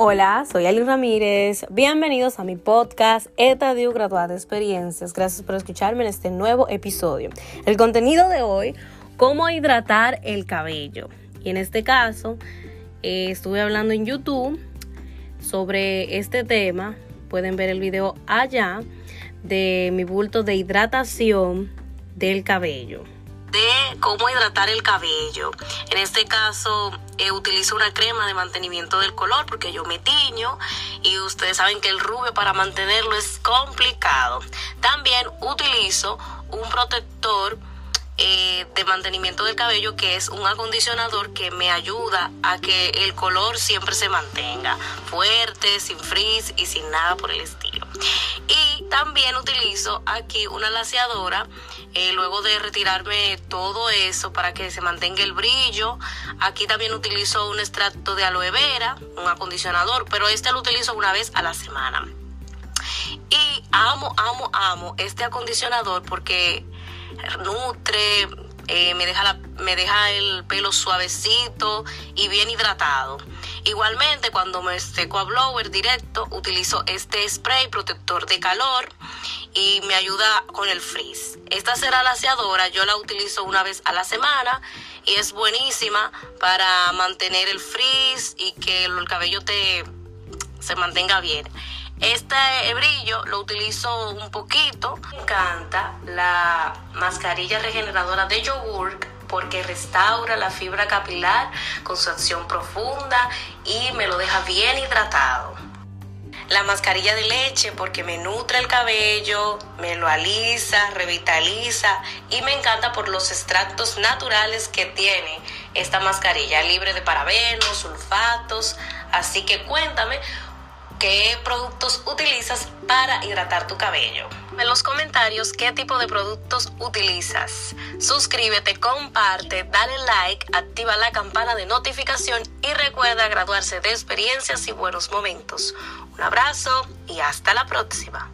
Hola, soy Ali Ramírez. Bienvenidos a mi podcast Etadio Graduada de Experiencias. Gracias por escucharme en este nuevo episodio. El contenido de hoy, cómo hidratar el cabello. Y en este caso, eh, estuve hablando en YouTube sobre este tema. Pueden ver el video allá de mi bulto de hidratación del cabello de cómo hidratar el cabello. En este caso eh, utilizo una crema de mantenimiento del color porque yo me tiño y ustedes saben que el rubio para mantenerlo es complicado. También utilizo un protector eh, de mantenimiento del cabello que es un acondicionador que me ayuda a que el color siempre se mantenga fuerte, sin frizz y sin nada por el estilo. Y también utilizo aquí una laseadora eh, luego de retirarme todo eso para que se mantenga el brillo. Aquí también utilizo un extracto de aloe vera, un acondicionador, pero este lo utilizo una vez a la semana. Y amo, amo, amo este acondicionador porque nutre, eh, me, deja me deja el pelo suavecito y bien hidratado. Igualmente, cuando me seco a blower directo, utilizo este spray protector de calor y me ayuda con el frizz. Esta cera laseadora yo la utilizo una vez a la semana y es buenísima para mantener el frizz y que el cabello te se mantenga bien. Este brillo lo utilizo un poquito. Me encanta la mascarilla regeneradora de yogur porque restaura la fibra capilar con su acción profunda y me lo deja bien hidratado. La mascarilla de leche porque me nutre el cabello, me lo alisa, revitaliza y me encanta por los extractos naturales que tiene esta mascarilla, libre de parabenos, sulfatos. Así que cuéntame qué productos utilizas para hidratar tu cabello. En los comentarios qué tipo de productos utilizas. Suscríbete, comparte, dale like, activa la campana de notificación y recuerda graduarse de experiencias y buenos momentos. Un abrazo y hasta la próxima.